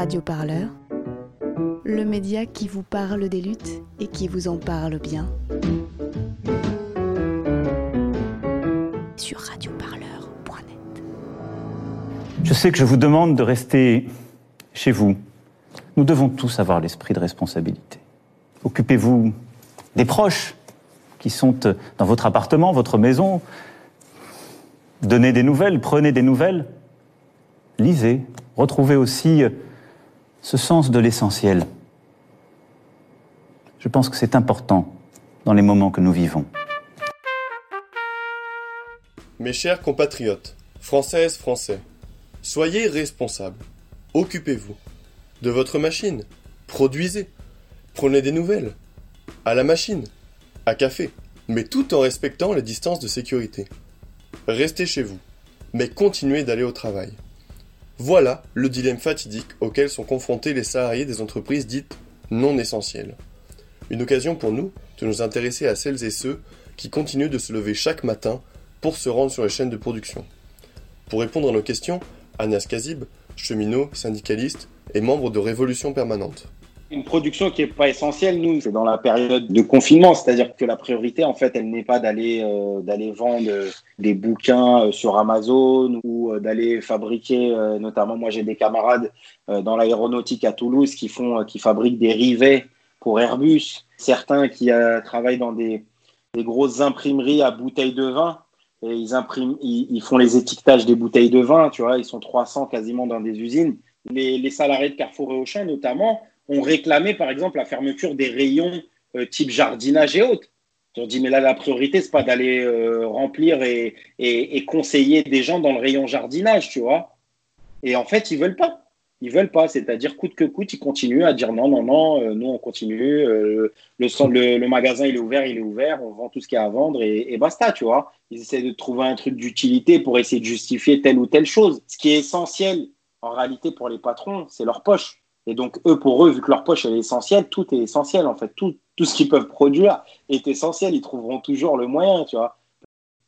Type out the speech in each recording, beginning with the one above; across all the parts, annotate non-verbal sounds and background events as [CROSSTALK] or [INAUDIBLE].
Radio Parleur, le média qui vous parle des luttes et qui vous en parle bien. Sur radioparleur.net. Je sais que je vous demande de rester chez vous. Nous devons tous avoir l'esprit de responsabilité. Occupez-vous des proches qui sont dans votre appartement, votre maison. Donnez des nouvelles, prenez des nouvelles. Lisez, retrouvez aussi ce sens de l'essentiel. Je pense que c'est important dans les moments que nous vivons. Mes chers compatriotes, françaises, français, soyez responsables. Occupez-vous de votre machine. Produisez. Prenez des nouvelles. À la machine. À café. Mais tout en respectant les distances de sécurité. Restez chez vous. Mais continuez d'aller au travail. Voilà le dilemme fatidique auquel sont confrontés les salariés des entreprises dites non essentielles. Une occasion pour nous de nous intéresser à celles et ceux qui continuent de se lever chaque matin pour se rendre sur les chaînes de production. Pour répondre à nos questions, Anas Kazib, cheminot, syndicaliste et membre de Révolution Permanente. Une production qui n'est pas essentielle, nous, c'est dans la période de confinement, c'est-à-dire que la priorité, en fait, elle n'est pas d'aller euh, d'aller vendre des bouquins euh, sur Amazon ou euh, d'aller fabriquer, notamment moi j'ai des camarades dans l'aéronautique à Toulouse qui font, qui fabriquent des rivets pour Airbus, certains qui travaillent dans des, des grosses imprimeries à bouteilles de vin et ils impriment, ils, font les étiquetages des bouteilles de vin, tu vois, ils sont 300 quasiment dans des usines. Les, salariés de Carrefour et Auchan, notamment, ont réclamé, par exemple, la fermeture des rayons euh, type jardinage et autres. Ils ont dit, mais là, la priorité, c'est pas d'aller euh, remplir et, conseiller des gens dans le rayon jardinage, tu vois. Et en fait, ils veulent pas. Ils veulent pas, c'est-à-dire coûte que coûte, ils continuent à dire non, non, non, euh, nous on continue, le, magasin il est ouvert, il est ouvert, on vend tout ce qu'il y a à vendre et, basta, tu vois. Ils essaient de trouver un truc d'utilité pour essayer de justifier telle ou telle chose. Ce qui est essentiel en réalité, pour les patrons, c'est leur poche. Et donc, eux, pour eux, vu que leur poche est essentielle, tout est essentiel, en fait. Tout, tout ce qu'ils peuvent produire est essentiel. Ils trouveront toujours le moyen, tu vois.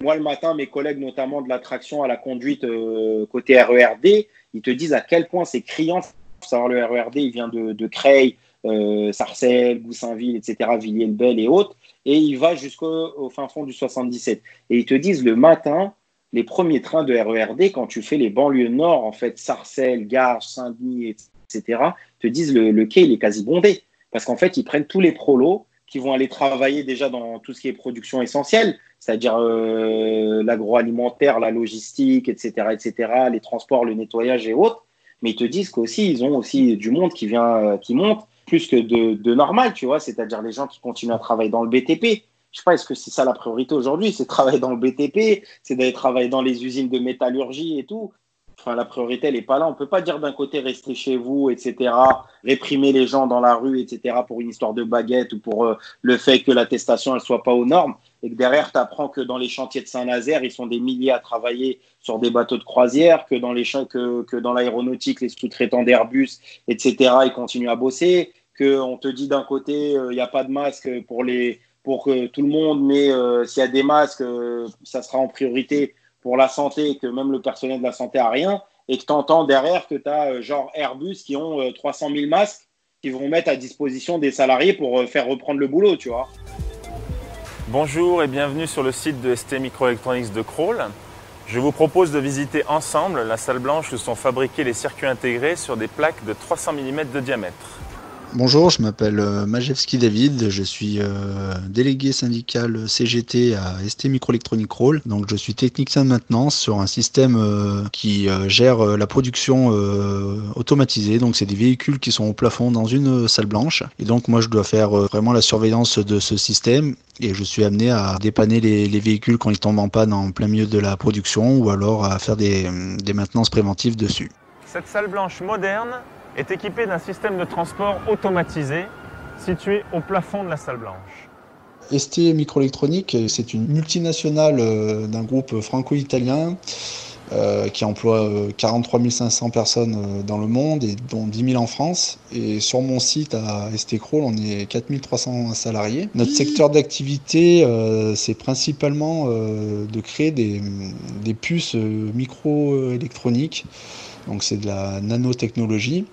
Moi, le matin, mes collègues, notamment de l'attraction à la conduite euh, côté RERD, ils te disent à quel point c'est criant. Il faut savoir, le RERD, il vient de, Creil, euh, Sarcelles, Goussainville, etc., Villiers-le-Bel et autres. Et il va jusqu'au fin fond du 77. Et ils te disent le matin, les premiers trains de RERD, quand tu fais les banlieues nord, en fait, Sarcelles, Garges, Saint-Denis, etc., te disent le, le quai, il est quasi bondé. Parce qu'en fait, ils prennent tous les prolos qui vont aller travailler déjà dans tout ce qui est production essentielle, c'est-à-dire euh, l'agroalimentaire, la logistique, etc., etc., les transports, le nettoyage et autres. Mais ils te disent qu'aussi, ils ont aussi du monde qui vient, euh, qui monte plus que de, de normal, tu vois, c'est-à-dire les gens qui continuent à travailler dans le BTP, je sais pas, est-ce que c'est ça la priorité aujourd'hui C'est travailler dans le BTP, c'est d'aller travailler dans les usines de métallurgie et tout. Enfin, la priorité, elle n'est pas là. On ne peut pas dire d'un côté rester chez vous, etc., réprimer les gens dans la rue, etc., pour une histoire de baguette ou pour euh, le fait que l'attestation ne soit pas aux normes. Et que derrière, tu apprends que dans les chantiers de Saint-Nazaire, ils sont des milliers à travailler sur des bateaux de croisière, que dans, les que, que dans l'aéronautique, les sous-traitants d'Airbus, etc., ils continuent à bosser, qu'on te dit d'un côté, euh, il n'y a pas de masque pour les, pour que tout le monde, mais euh, s'il y a des masques, euh, ça sera en priorité pour la santé, que même le personnel de la santé a rien, et que tu entends derrière que tu as euh, genre Airbus qui ont 300 000 masques qui vont mettre à disposition des salariés pour faire reprendre le boulot, tu vois. Bonjour et bienvenue sur le site de ST Microelectronics de Crawl. Je vous propose de visiter ensemble la salle blanche où sont fabriqués les circuits intégrés sur des plaques de 300 mm de diamètre. Bonjour, je m'appelle euh, Majewski David, je suis euh, délégué syndical CGT à ST Microelectronic Roll. Donc je suis technicien de maintenance sur un système euh, qui gère la production automatisée. Donc c'est des véhicules qui sont au plafond dans une salle blanche. Et donc moi je dois faire vraiment la surveillance de ce système et je suis amené à dépanner les, véhicules quand ils tombent en panne en plein milieu de la production ou alors à faire des, des maintenances préventives dessus. Cette salle blanche moderne est équipé d'un système de transport automatisé situé au plafond de la salle blanche. ST Microélectronique, c'est une multinationale euh, d'un groupe franco-italien euh, qui emploie 43 euh, 500 personnes dans le monde et dont 10 000 en France. Et sur mon site à ST-Crawl, on est 4 300 salariés. Notre secteur d'activité, c'est principalement de créer des, des puces microélectroniques. Donc c'est de la nanotechnologie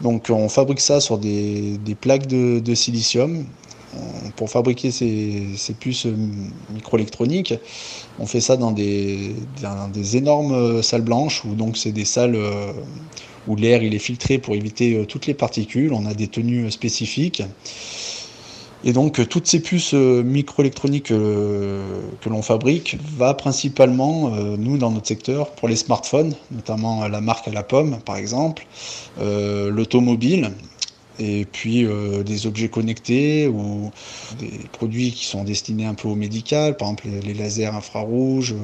Donc on fabrique ça sur des, plaques de, silicium. pour fabriquer ces, puces microélectroniques, on fait ça dans des, énormes salles blanches où donc c'est des salles où l'air est filtré pour éviter toutes les particules. On a des tenues spécifiques. Et donc euh, toutes ces puces euh, microélectroniques euh, que l'on fabrique va principalement, nous dans notre secteur, pour les smartphones, notamment la marque à la pomme par exemple, l'automobile, et puis des objets connectés ou des produits qui sont destinés un peu au médical, par exemple les, lasers infrarouges.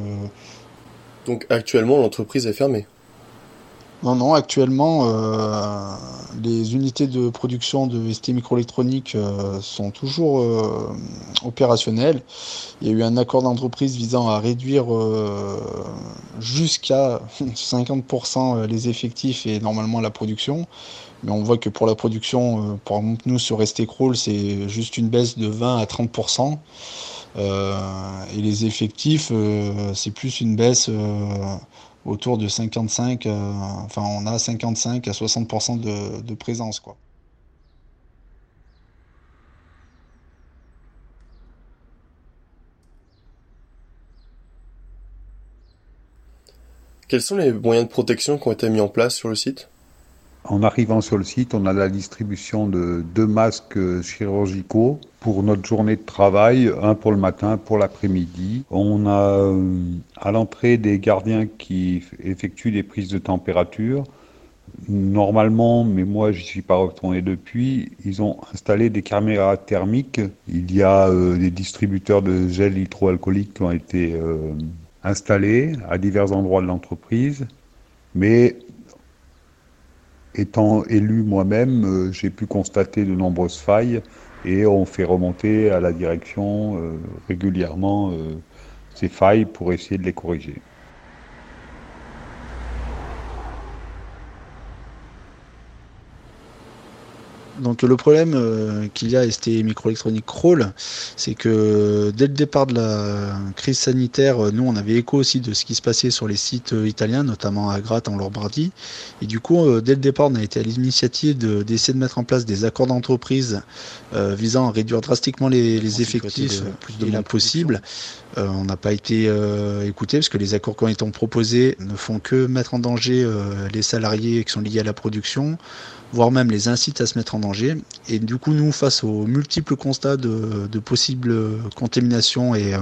Donc actuellement l'entreprise est fermée non, non, actuellement, euh, les unités de production de ST microélectronique euh, sont toujours euh, opérationnelles. Il y a eu un accord d'entreprise visant à réduire jusqu'à [LAUGHS] 50% les effectifs et normalement la production. Mais on voit que pour la production, pour nous sur ST Crawl, c'est juste une baisse de 20 à 30%. et les effectifs, c'est plus une baisse autour de 55, euh, enfin on a 55 à 60% de, de, présence quoi. Quels sont les moyens de protection qui ont été mis en place sur le site? En arrivant sur le site, on a la distribution de deux masques chirurgicaux pour notre journée de travail, un pour le matin, pour l'après-midi. On a euh, à l'entrée des gardiens qui effectuent des prises de température. Normalement, mais moi je suis pas retourné depuis, ils ont installé des caméras thermiques. Il y a euh, des distributeurs de gel hydroalcoolique qui ont été euh, installés à divers endroits de l'entreprise. Mais étant élu moi-même, euh, j'ai pu constater de nombreuses failles et on fait remonter à la direction euh, régulièrement euh, ces failles pour essayer de les corriger. Donc le problème euh, qu'il y a à ST Microelectronics Crawl, c'est que dès le départ de la crise sanitaire, euh, nous on avait écho aussi de ce qui se passait sur les sites euh, italiens, notamment à Gratte en Lombardie. Et du coup, dès le départ, on a été à l'initiative d'essayer de, mettre en place des accords d'entreprise visant à réduire drastiquement les, effectifs le plus de monde possible. on n'a pas été écouté parce que les accords qui ont été proposés ne font que mettre en danger les salariés qui sont liés à la production voire même les incite à se mettre en danger. Et du coup, nous, face aux multiples constats de, possibles contaminations et, euh,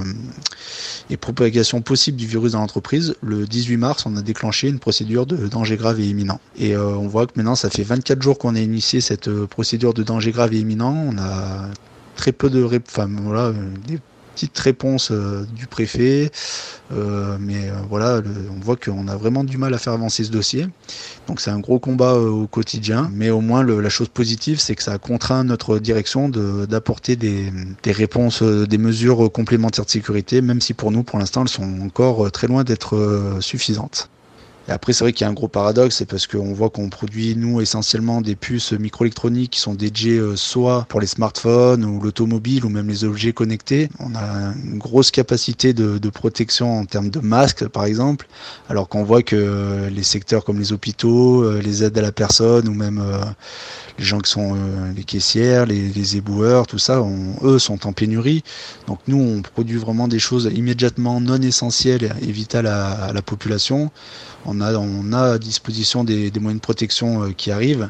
et propagation possible du virus dans l'entreprise, le 18 mars, on a déclenché une procédure de danger grave et imminent. Et euh, on voit que maintenant, ça fait 24 jours qu'on a initié cette euh, procédure de danger grave et imminent. On a très peu de enfin, voilà, petite réponse euh, du préfet, euh, mais euh, voilà, on voit qu'on a vraiment du mal à faire avancer ce dossier. Donc c'est un gros combat au quotidien, mais au moins la chose positive, c'est que ça a contraint notre direction d'apporter des, des, réponses, des mesures complémentaires de sécurité, même si pour nous, pour l'instant, elles sont encore très loin d'être suffisantes. Après, c'est vrai qu'il y a un gros paradoxe, c'est parce qu'on voit qu'on produit, nous, essentiellement des puces microélectroniques qui sont dédiées euh, soit pour les smartphones ou l'automobile ou même les objets connectés. On a une grosse capacité de, protection en termes de masques, par exemple, alors qu'on voit que les secteurs comme les hôpitaux, euh, les aides à la personne ou même euh, les gens qui sont les caissières, les, éboueurs, tout ça, eux sont en pénurie. Donc nous, on produit vraiment des choses immédiatement non essentielles et vitales à la population on on a à disposition des, moyens de protection euh, qui arrivent,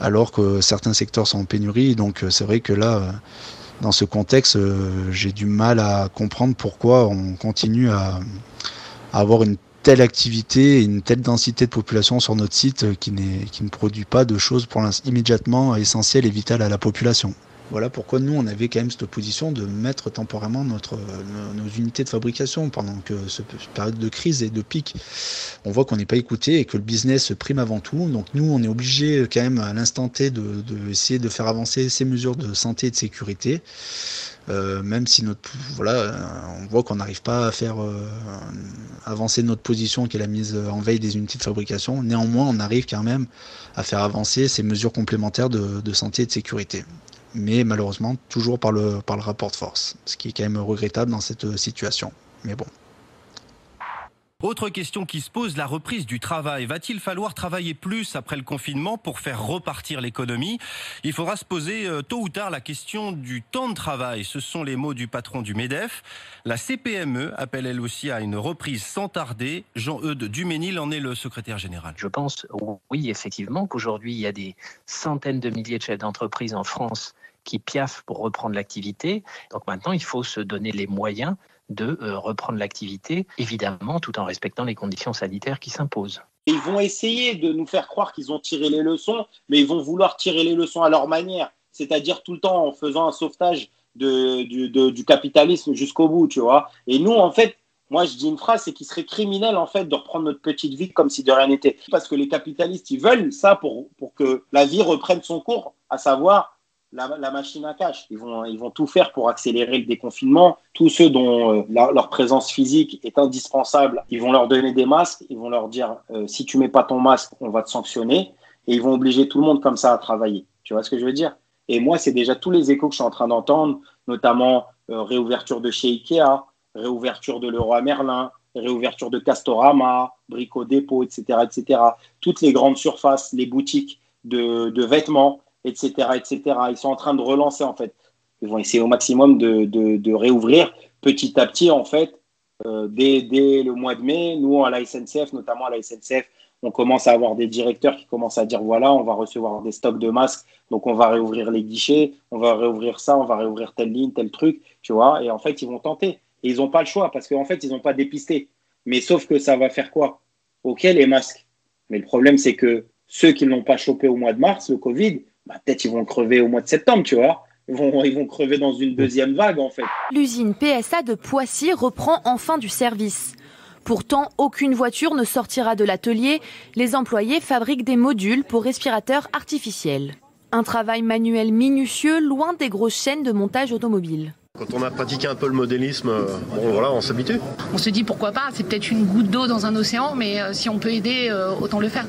alors que certains secteurs sont en pénurie. Donc euh, c'est vrai que là, euh, dans ce contexte, j'ai du mal à comprendre pourquoi on continue à, avoir une telle activité et une telle densité de population sur notre site qui, qui ne produit pas de choses pour immédiatement essentielles et vitales à la population. Voilà pourquoi nous, on avait quand même cette position de mettre temporairement notre, nos, unités de fabrication pendant que cette période de crise et de pic. On voit qu'on n'est pas écouté et que le business prime avant tout. Donc nous, on est obligé quand même à l'instant T de, de, de faire avancer ces mesures de santé et de sécurité. Euh, même si notre voilà, on voit qu'on n'arrive pas à faire euh, avancer notre position qui est la mise en veille des unités de fabrication. Néanmoins, on arrive quand même à faire avancer ces mesures complémentaires de santé et de sécurité mais malheureusement toujours par le, par le rapport de force, ce qui est quand même regrettable dans cette situation. Mais bon. Autre question qui se pose, la reprise du travail. Va-t-il falloir travailler plus après le confinement pour faire repartir l'économie? Il faudra se poser euh, tôt ou tard la question du temps de travail. Ce sont les mots du patron du MEDEF. La CPME appelle elle aussi à une reprise sans tarder. Jean-Eudes Duménil en est le secrétaire général. Je pense, oui, effectivement, qu'aujourd'hui, il y a des centaines de milliers de chefs d'entreprise en France qui piaffent pour reprendre l'activité. Donc maintenant, il faut se donner les moyens de euh, reprendre l'activité, évidemment tout en respectant les conditions sanitaires qui s'imposent. Ils vont essayer de nous faire croire qu'ils ont tiré les leçons, mais ils vont vouloir tirer les leçons à leur manière, c'est-à-dire tout le temps en faisant un sauvetage du, du capitalisme jusqu'au bout, tu vois. Et nous, en fait, moi, je dis une phrase, c'est qu'il serait criminel, en fait, de reprendre notre petite vie comme si de rien n'était. Parce que les capitalistes, ils veulent ça pour, pour que la vie reprenne son cours, à savoir la, machine à cash. Ils vont, ils vont tout faire pour accélérer le déconfinement. Tous ceux dont euh, leur présence physique est indispensable, ils vont leur donner des masques. Ils vont leur dire euh, si tu mets pas ton masque, on va te sanctionner. Et ils vont obliger tout le monde comme ça à travailler. Tu vois ce que je veux dire? Et moi, c'est déjà tous les échos que je suis en train d'entendre, notamment euh, réouverture de chez Ikea, réouverture de l'Euro à Merlin, réouverture de Castorama, Brico Dépôt, etc., etc. Toutes les grandes surfaces, les boutiques de vêtements etc., etc. Ils sont en train de relancer, en fait. Ils vont essayer au maximum de, de, réouvrir petit à petit, en fait, euh, dès, dès, le mois de mai. Nous, à la SNCF, notamment à la SNCF, on commence à avoir des directeurs qui commencent à dire voilà, on va recevoir des stocks de masques, donc on va réouvrir les guichets, on va réouvrir ça, on va réouvrir telle ligne, tel truc, tu vois. Et en fait, ils vont tenter. Et ils n'ont pas le choix parce qu'en fait, ils n'ont pas dépisté. Mais sauf que ça va faire quoi? Ok, les masques. Mais le problème, c'est que ceux qui ne l'ont pas chopé au mois de mars, le Covid, bah, peut-être ils vont crever au mois de septembre, tu vois. Ils vont, ils vont crever dans une deuxième vague, en fait. L'usine PSA de Poissy reprend enfin du service. Pourtant, aucune voiture ne sortira de l'atelier. Les employés fabriquent des modules pour respirateurs artificiels. Un travail manuel minutieux, loin des grosses chaînes de montage automobile. Quand on a pratiqué un peu le modélisme, euh, bon voilà, on s'habitue. On se dit pourquoi pas, c'est peut-être une goutte d'eau dans un océan, mais euh, si on peut aider, euh, autant le faire.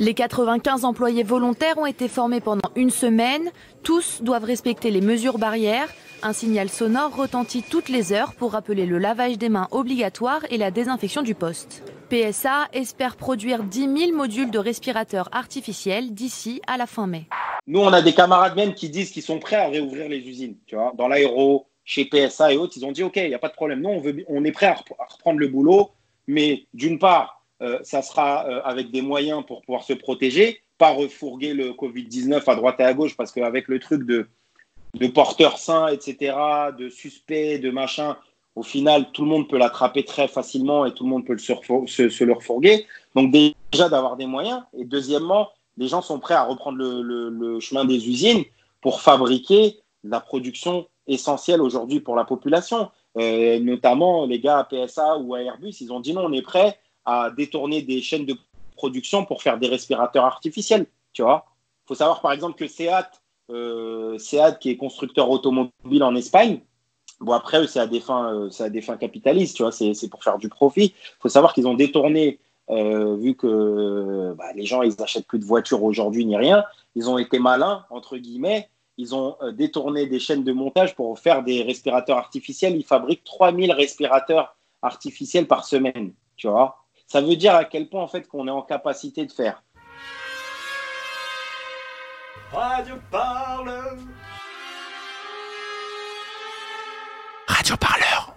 Les 95 employés volontaires ont été formés pendant une semaine. Tous doivent respecter les mesures barrières. Un signal sonore retentit toutes les heures pour rappeler le lavage des mains obligatoire et la désinfection du poste. PSA espère produire 10 000 modules de respirateurs artificiels d'ici à la fin mai. Nous, on a des camarades même qui disent qu'ils sont prêts à réouvrir les usines. Tu vois, dans l'aéro, chez PSA et autres, ils ont dit OK, il n'y a pas de problème. Nous, on, on est prêt à reprendre le boulot, mais d'une part, euh, ça sera euh, avec des moyens pour pouvoir se protéger, pas refourguer le Covid-19 à droite et à gauche, parce qu'avec le truc de, de porteurs sains, etc., de suspects, de machin, au final, tout le monde peut l'attraper très facilement et tout le monde peut le se, le refourguer. Donc déjà d'avoir des moyens. Et deuxièmement, les gens sont prêts à reprendre le, le, chemin des usines pour fabriquer la production essentielle aujourd'hui pour la population. Euh, notamment les gars à PSA ou à Airbus, ils ont dit non, on est prêt à détourner des chaînes de production pour faire des respirateurs artificiels. Tu vois faut savoir par exemple que Seat, euh, Seat qui est constructeur automobile en Espagne, bon après c'est à des fins, euh, c'est à des fins capitalistes, tu vois, c'est pour faire du profit. Il faut savoir qu'ils ont détourné, euh, vu que bah, les gens ils n'achètent plus de voitures aujourd'hui ni rien, ils ont été malins entre guillemets. Ils ont euh, détourné des chaînes de montage pour faire des respirateurs artificiels. Ils fabriquent 3000 respirateurs artificiels par semaine. Tu vois ça veut dire à quel point en fait qu'on est en capacité de faire. Radio Parleur. Radio Parleur.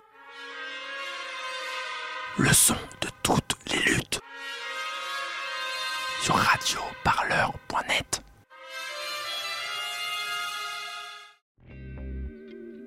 Le son de toutes les luttes. Sur radioparleur.net.